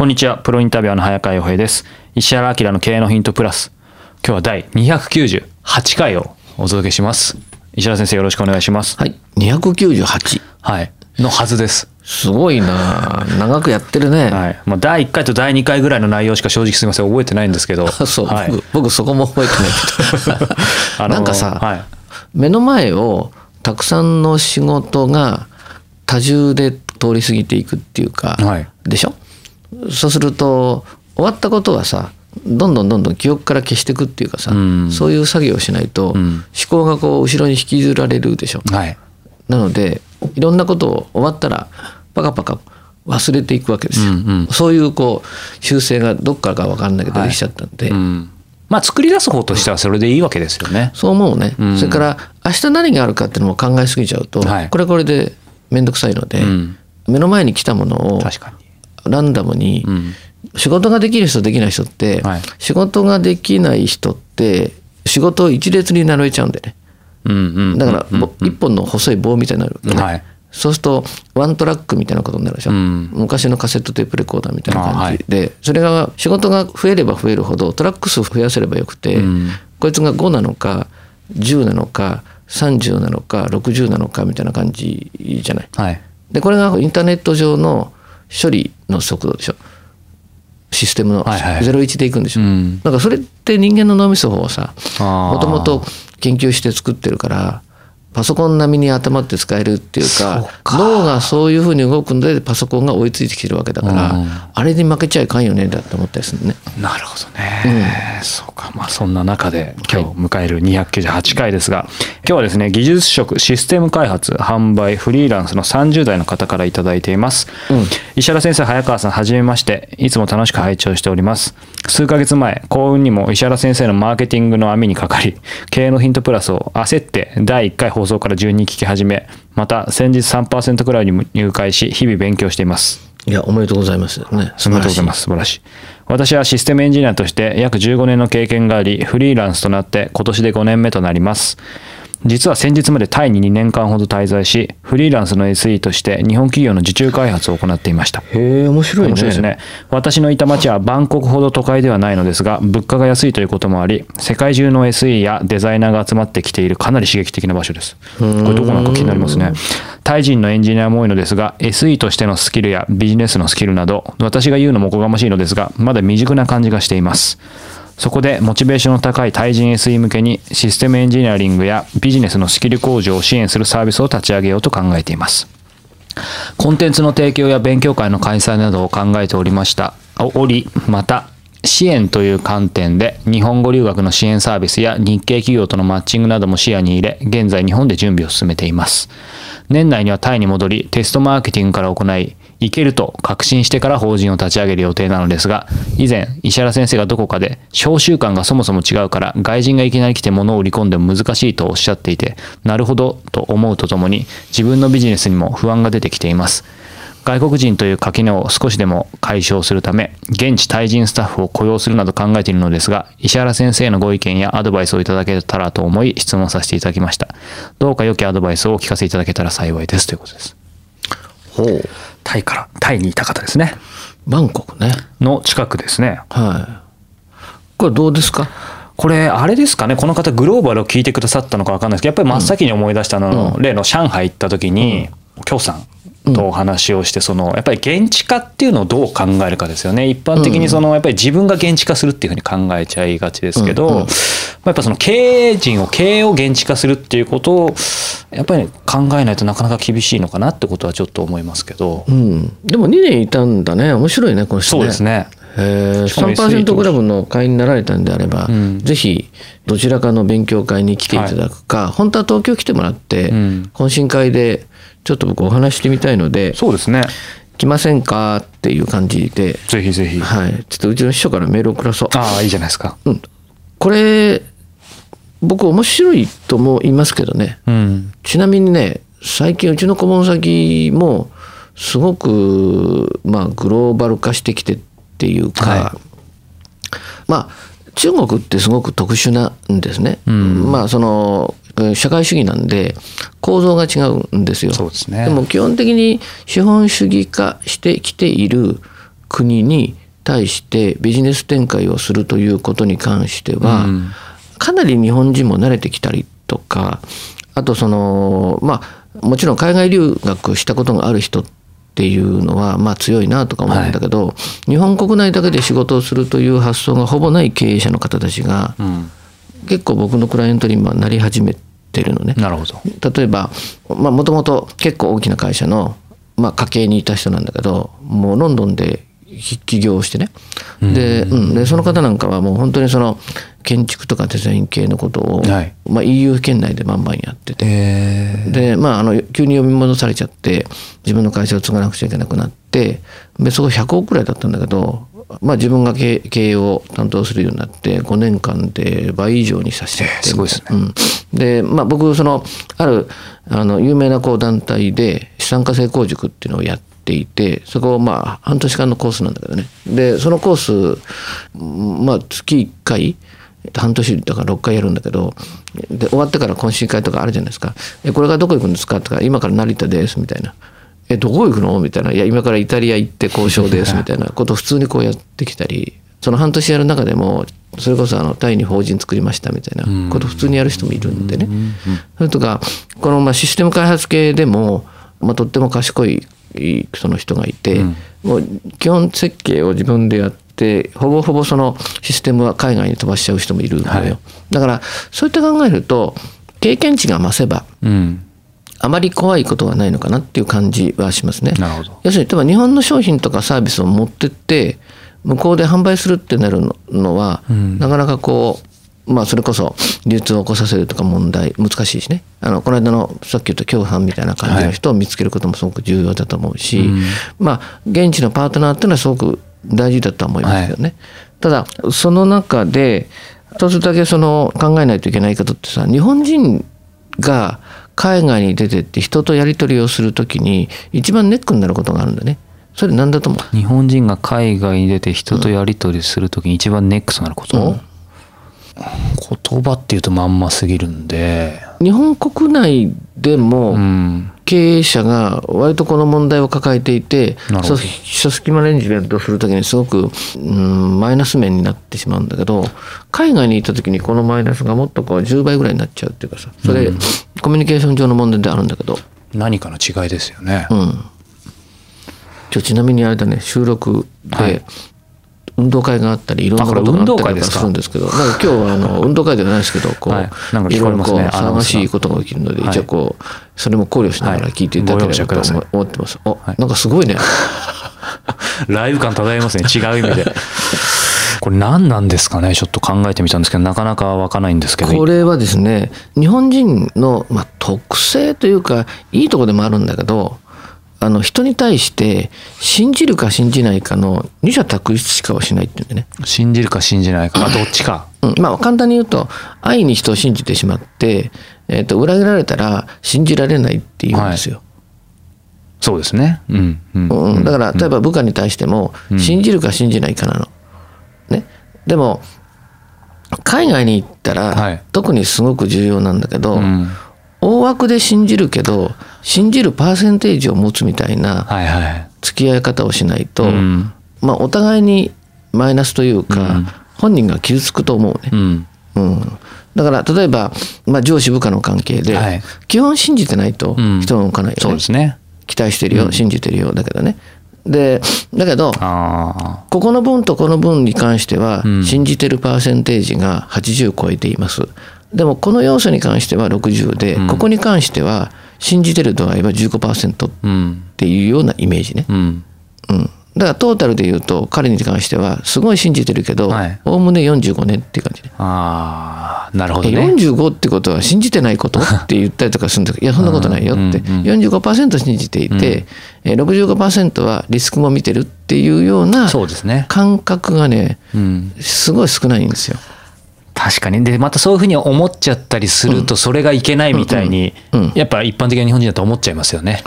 こんにちは、プロインタビュアーの早川洋平です。石原明の経営のヒントプラス。今日は第298回をお届けします。石原先生よろしくお願いします。はい。298。はい。のはずです。すごいな長くやってるね。はい。まあ、第1回と第2回ぐらいの内容しか正直すみません、覚えてないんですけど。そう、はい。僕、僕そこも覚えてないけど。あのなんかさ、はい。目の前をたくさんの仕事が多重で通り過ぎていくっていうか、はいでしょ？そうすると終わったことはさどんどんどんどん記憶から消していくっていうかさ、うんそういう作業をしないと、ん思考がこう後ろに引きずられるでしょ。はい。なのでいろんなことを終わったらパカパカ忘れていくわけですよ。うんうんそういうこう修正がどっからか分かんないけどはいできちゃったんで、うん。まあ、作り出す方としてはそれでいいわけですよね。そう思うね、うんそれから明日何があるかっていうのも考えすぎちゃうと、はいこれはこれで面倒くさいので、ん目の前に来たものを確かに。ランダムに、ん。仕事ができる人できない人って、はい。仕事ができない人って仕事を一列に並べちゃうんでね。うんうん。だから、ぼ一本の細い棒みたいになるね、はい。そうするとワントラックみたいなことになるでしょ、ん。昔のカセットテープレコーダーみたいな感じで、それが仕事が増えれば増えるほどトラック数増やせればよくて、ん。こいつが5なのか10なのか30なのか60なのかみたいな感じじゃない。はい。でこれがインターネット上の処理の速度でしょ。システムのはいはい。01でいくんでしょ、うん。だからそれって人間の脳みそをさもともと研究して作ってるからパソコン並みに頭って使えるっていうか脳がそういうふうに動くのでパソコンが追いついてきてるわけだから、うん。あれに負けちゃいかんよねだって思ったりするね。なるほどね、そうか。まあそんな中で今日迎える298回ですが、今日はですね技術職システム開発販売フリーランスの30代の方から頂いています、石原先生早川さんはじめまして。いつも楽しく拝聴しております。数ヶ月前幸運にも石原先生のマーケティングの網にかかり経営のヒントプラスを焦って第1回放送から順に聞き始めまた先日3%くらいに入会し日々勉強していますいやおめでとうございますね。おめでとうございます。素晴らしい。私はシステムエンジニアとして約15年の経験があり、フリーランスとなって今年で5年目となります。実は先日までタイに2年間ほど滞在し、フリーランスの SE として日本企業の受注開発を行っていました。へえ面白いね。面白いですね。私のいた町はバンコクほど都会ではないのですが、物価が安いということもあり、世界中の SE やデザイナーが集まってきているかなり刺激的な場所です。これどこなのか気になりますね。タイ人のエンジニアも多いのですが、SE としてのスキルやビジネスのスキルなど、私が言うのもおこがましいのですが、まだ未熟な感じがしています。そこでモチベーションの高い対人 SE 向けにシステムエンジニアリングやビジネスのスキル向上を支援するサービスを立ち上げようと考えています。コンテンツの提供や勉強会の開催などを考えておりました。おり、また、支援という観点で日本語留学の支援サービスや日系企業とのマッチングなども視野に入れ、現在日本で準備を進めています。年内にはタイに戻り、テストマーケティングから行い、いけると確信してから法人を立ち上げる予定なのですが、以前、石原先生がどこかで、召集感がそもそも違うから、外人がいきなり来て物を売り込んでも難しいとおっしゃっていて、なるほどと思うとともに、自分のビジネスにも不安が出てきています。外国人という垣根を少しでも解消するため、現地タイ人スタッフを雇用するなど考えているのですが、石原先生のご意見やアドバイスをいただけたらと思い質問させていただきました。どうか良きアドバイスをお聞かせいただけたら幸いですということです。ほうタイから、タイにいた方ですね。バンコクね。の近くですね。はい。これどうですか？これ、あれですかね、この方、グローバルを聞いてくださったのか分かんないですけど、やっぱり真っ先に思い出したのは、例の上海行った時に、京さんとお話をしてそのやっぱり現地化っていうのをどう考えるかですよね。一般的にそのやっぱり自分が現地化するっていうふうに考えちゃいがちですけど、うんうん。やっぱその経営陣を経営を現地化するっていうことをやっぱり考えないとなかなか厳しいのかなってことはちょっと思いますけど、うん、でも2年いたんだね。面白いねこの人ね。そうですね。えー、しかも SE 3%クラブの会員になられたんであれば、うん。ぜひどちらかの勉強会に来ていただくか、本当は東京来てもらって、うん。懇親会でちょっと僕お話してみたいのでそうですね。来ませんかっていう感じで、ぜひぜひ。はい、ちょっとうちの秘書からメールを送らそう。ああいいじゃないですか。うん、これ僕面白いとも言いますけどね。うん。ちなみにね最近うちの顧問先もすごくまあグローバル化してきてっていうか、はまあ中国ってすごく特殊なんですね。うん。まあそのえー社会主義なんで構造が違うんですよ。ですね。でも基本的に資本主義化してきている国に対してビジネス展開をするということに関しては、うん。かなり日本人も慣れてきたりとかあとそのまあもちろん海外留学したことがある人っていうのはまあ強いなとか思うんだけど、日本国内だけで仕事をするという発想がほぼない経営者の方たちがうん。結構僕のクライアントに今なり始めてるのね。なるほど。例えばもともと結構大きな会社の、まあ、家系にいた人なんだけどもうロンドンで起業してね。で,、うん、でその方なんかはもう本当にその建築とかデザイン系のことを、はい。まあ、EU 圏内でバンバンやってて。えでまあ、あの急に呼び戻されちゃって自分の会社を継がなくちゃいけなくなってでそこ100億くらいだったんだけど、まあ、自分が経営を担当するようになって5年間で倍以上にさせちゃって、すごいですね。うん、で、まあ、僕そのあるあの有名なこう団体で資産家成功塾っていうのをやっていてそこをまあ半年間のコースなんだけどね。でそのコース、まあ、月1回半年だから6回やるんだけどで終わってから懇親会とかあるじゃないですか「えこれがどこ行くんですか?」とか「今から成田です」みたいな「えどこ行くの?」みたいな「いや今からイタリア行って交渉です」みたいな。ことを普通にこうやってきたりその半年やる中でもそれこそあのタイに法人作りましたみたいな。ことを普通にやる人もいるんでね。それとかこのまあシステム開発系でも、まあ、とっても賢いその人がいて、もう基本設計を自分でやってほぼほぼそのシステムは海外に飛ばしちゃう人もいるのよ、はい。だからそういった考えると経験値が増せばうんあまり怖いことはないのかなっていう感じはしますね。なるほど。要するに例えば日本の商品とかサービスを持ってって向こうで販売するってなるののは、ん。なかなかこうまあそれこそ流通を起こさせるとか問題難しいしね。あのこの間のさっき言った共犯みたいな感じの人を見つけることもすごく重要だと思うし、まあ現地のパートナーっていうのはすごく大事だとは思いますよね。ただその中で一つだけその考えないといけないことってさ日本人が海外に出てって人とやり取りをするときに一番ネックになることがあるんだね。それ何だと思う？日本人が海外に出て人とやり取りするときに一番ネックとなること、言葉っていうとまんますぎるんで。日本国内でもうん。経営者が割とこの問題を抱えていてなるほど。組織マネジメントをするときにすごくうんマイナス面になってしまうんだけど海外に行ったときにこのマイナスがもっとこう10倍ぐらいになっちゃうっていうかさそれ、コミュニケーション上の問題であるんだけど。何かの違いですよね、うん。今日ちなみにあれだね収録で、はい。運動会があったりいろんなことがあったりするんですけどなんか今日はあの運動会ではないですけどこう、はい。なんかいろいろこう騒ががしいことが起きるので、はい。一応こうそれも考慮しながら聞いていただければと思思ってます。お、はい。なんかすごいね。ライブ感漂いますね。違う意味で これ何なんですかね？ちょっと考えてみたんですけどなかなか湧かないんですけど。これはですね日本人の、まあ、特性というかいいとこでもあるんだけどあの人に対して信じるか信じないかの二者択一しかをしないっていうんでね。信じるか信じないか、ま あ、どっちか。うん、まあ簡単に言うと愛に人を信じてしまって、えー、と裏切られたら信じられないっていうんですよ。そうですね。うん。うん。うん、だから例えば部下に対しても信じるか信じないかなの。ね、でも海外に行ったら、はい。特にすごく重要なんだけど、うん。大枠で信じるけど信じるパーセンテージを持つみたいなはいはい。付き合い方をしないと、うん。まあ、お互いにマイナスというか、本人が傷つくと思うね。うん。うん、だから例えば、まあ、上司部下の関係で、はい。基本信じてないとうん。人は動かないよね、そうですね。期待してるよ、信じてるよだけどねでだけどあここの分とこの分に関してはん。信じてるパーセンテージが80超えています。でもこの要素に関しては60で、ここに関しては信じてる度合いは15%っていうようなイメージね、うん。うん、だからトータルで言うと彼に関してはすごい信じてるけどはい。おおむね45年っていう感ああなるほどえね45ってことは信じてないことって言ったりとかするんだけど いやそんなことないよって。うんうんうん。45%信じていて、えー65%はリスクも見てるっていうようなそうですね。感覚がねうん。すごい少ないんですよ。確かに。でまたそういうふうに思っちゃったりするとそれがいけないみたいにうん。うん。やっぱ一般的な日本人だと思っちゃいますよね。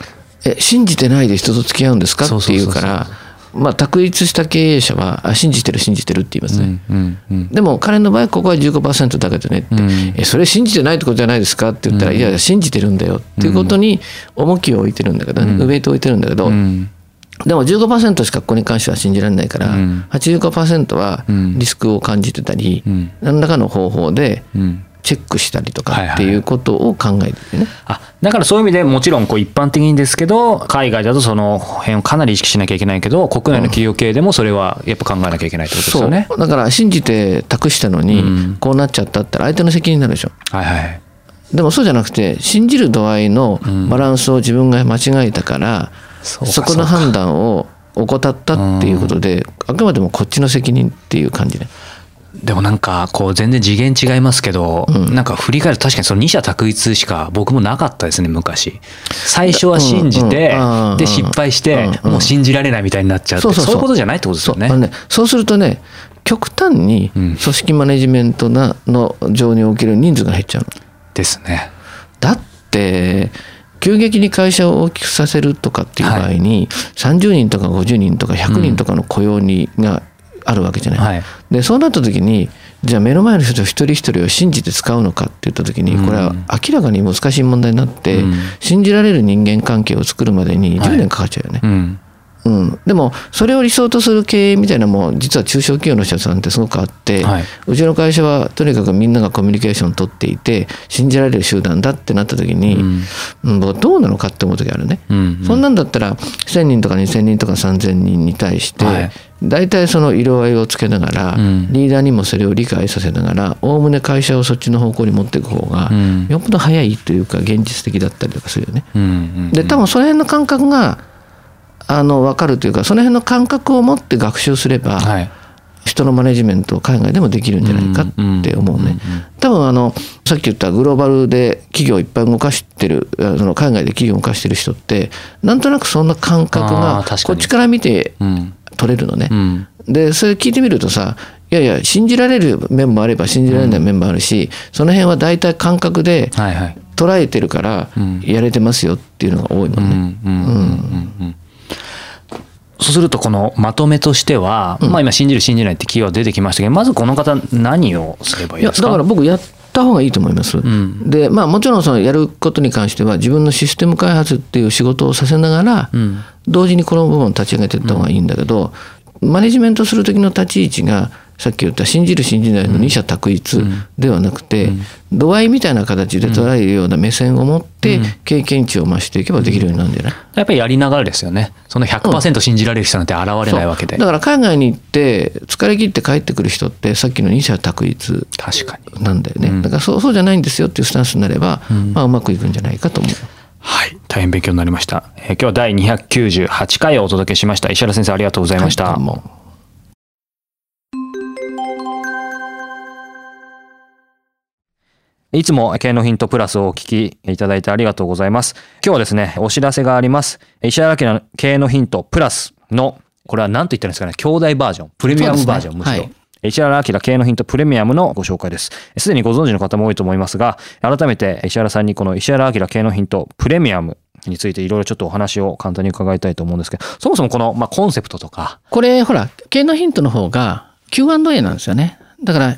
え信じてないで人と付き合うんですかそうってそうそうそういう。からまあ択一した経営者はあ信じてる信じてるって言いますね。うんうんでも彼の場合ここは15%だけどねって、うん。えそれ信じてないってことじゃないですかって言ったら、いやいや信じてるんだよっていうことに重きを置いてるんだけどね、ウェイトを置いてるんだけど、うん。でも15%しかここに関しては信じられないから、うん。85%はうん。リスクを感じてたり、うん。何らかの方法でうんチェックしたりとはいはいかっていうことを考えててね。あだからそういう意味でもちろんこう一般的にですけど海外だとその辺をかなり意識しなきゃいけないけど国内の企業系でもそれはやっぱ考えなきゃいけないってことですよね。だから信じて託したのにうんこうなっちゃったったら相手の責任になるでしょ。はいはいでもそうじゃなくて信じる度合いのバランスを自分が間違えたから、そうかそこの判断を怠ったっていうことで、あくまでもこっちの責任っていう感じね。でもなんかこう全然次元違いますけど、なんか振り返ると確かにその二者択一しか僕もなかったですね昔。最初は信じて、うんうんで失敗して、うんもう信じられないみたいになっちゃうそうそうそう。いうことじゃないってことですよね。そうねそうするとね極端にうん。組織マネジメントなの上における人数が減っちゃうの。ですね。だって急激に会社を大きくさせるとかっていう場合に、30人とか50人とか100人とかの雇用にがあるわけじゃない。はいでそうなった時にじゃあ目の前の人一人一人を信じて使うのかって言った時にこれは明らかに難しい問題になって、うん信じられる人間関係を作るまでに10年かかっちゃうよね。うんうん、でもそれを理想とする経営みたいなのも実は中小企業の人さんってすごくあって、はい。うちの会社はとにかくみんながコミュニケーションを取っていて信じられる集団だってなった時に、うん。もうどうなのかって思う時あるね。うんそんなんだったら1,000人とか2,000人とか3,000人に対して、はい。大体その色合いをつけながら、うん。リーダーにもそれを理解させながらおおむね会社をそっちの方向に持っていく方が、うん。よっぽど早いというか現実的だったりとかするよね。うんうん。で多分その辺の感覚があの分かるというかその辺の感覚を持って学習すれば、はい。人のマネジメントを海外でもできるんじゃないかって思うね。多分あのさっき言ったグローバルで企業いっぱい動かしてるあその海外で企業を動かしてる人ってなんとなくそんな感覚あがこっちから見てうん取れるのね。うん。でそれ聞いてみるとさいやいや信じられる面もあれば信じられない面もあるし、その辺は大体感覚で捉えてるからん。やれてますよっていうのが多いもんね。うんうんうんうんうんそうするとこのまとめとしては、まあ今信じる信じないってキーワード出てきましたけどまずこの方何をすればいいですかいやだから僕やった方がいいと思います。ん。でまあもちろんそのやることに関しては自分のシステム開発っていう仕事をさせながら、ん。同時にこの部分を立ち上げていった方がいいんだけど、マネジメントする時の立ち位置がさっき言った信じる信じないの二者択一ではなくて、度合いみたいな形で捉えるような目線を持って経験値を増していけばできるようになるんじゃない、やっぱりやりながらですよね。その100%信じられる人なんて現れないわけで、そうだから海外に行って疲れ切って帰ってくる人ってさっきの二者択一確かに。なんだよね、だからそうそうじゃないんですよっていうスタンスになれば、まあ、うまくいくんじゃないかと思う。はい。大変勉強になりました、えー今日は第298回をお届けしました。石原先生ありがとうございました、はいいつも経営のヒントプラスをお聞きいただいてありがとうございます。今日はですね、お知らせがあります。石原明の経営のヒントプラスの、これは何と言ったらいいんですかね、兄弟バージョン、プレミアムバージョン、むしろ。はい石原明経営のヒントプレミアムのご紹介です。すでにご存知の方も多いと思いますが、改めて石原さんにこの石原明経営のヒントプレミアムについていろいろちょっとお話を簡単に伺いたいと思うんですけど、そもそもこの、まあ、コンセプトとか、これほら経営のヒントの方が Q&A なんですよねだから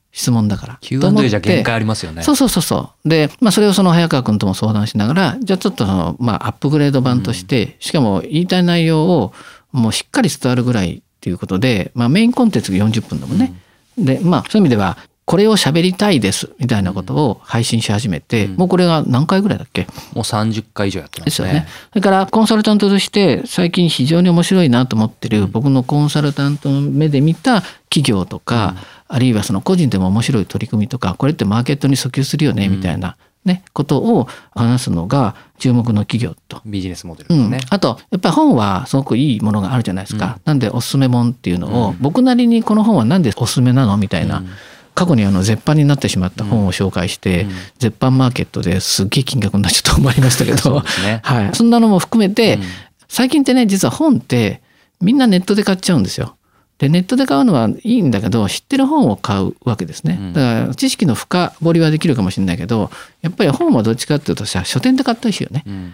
質問だから。Q&A じゃ限界ありますよね。そうそうそうそう。で、まあそれをその早川君とも相談しながら、じゃあちょっとその、まあアップグレード版として、うん、しかも言いたい内容をもうしっかり伝わるぐらいっていうことで、まあメインコンテンツが40分だもんね。うん、で、まあそういう意味では、これを喋りたいですみたいなことを配信し始めて、うん、もうこれが何回ぐらいだっけ？もう30回以上やってますね。ですよね。それからコンサルタントとして最近非常に面白いなと思ってる、僕のコンサルタントの目で見た企業とか、あるいはその個人でも面白い取り組みとかこれってマーケットに訴求するよねみたいな、ね、ことを話すのが注目の企業と。ビジネスモデルですね、うん、あと、やっぱり本はすごくいいものがあるじゃないですか。うん、なんでおすすめ本っていうのを、僕なりにこの本はなんでおすすめなの？みたいな。過去にあの絶版になってしまった本を紹介して、絶版マーケットですっげえ金額になっちゃったと思いましたけど、ね、はい。そんなのも含めて、最近ってね、実は本ってみんなネットで買っちゃうんですよ。でネットで買うのはいいんだけど知ってる本を買うわけですね。だから知識の深掘りはできるかもしれないけどやっぱり本はどっちかっていうとさ書店で買ったりしよね、うん、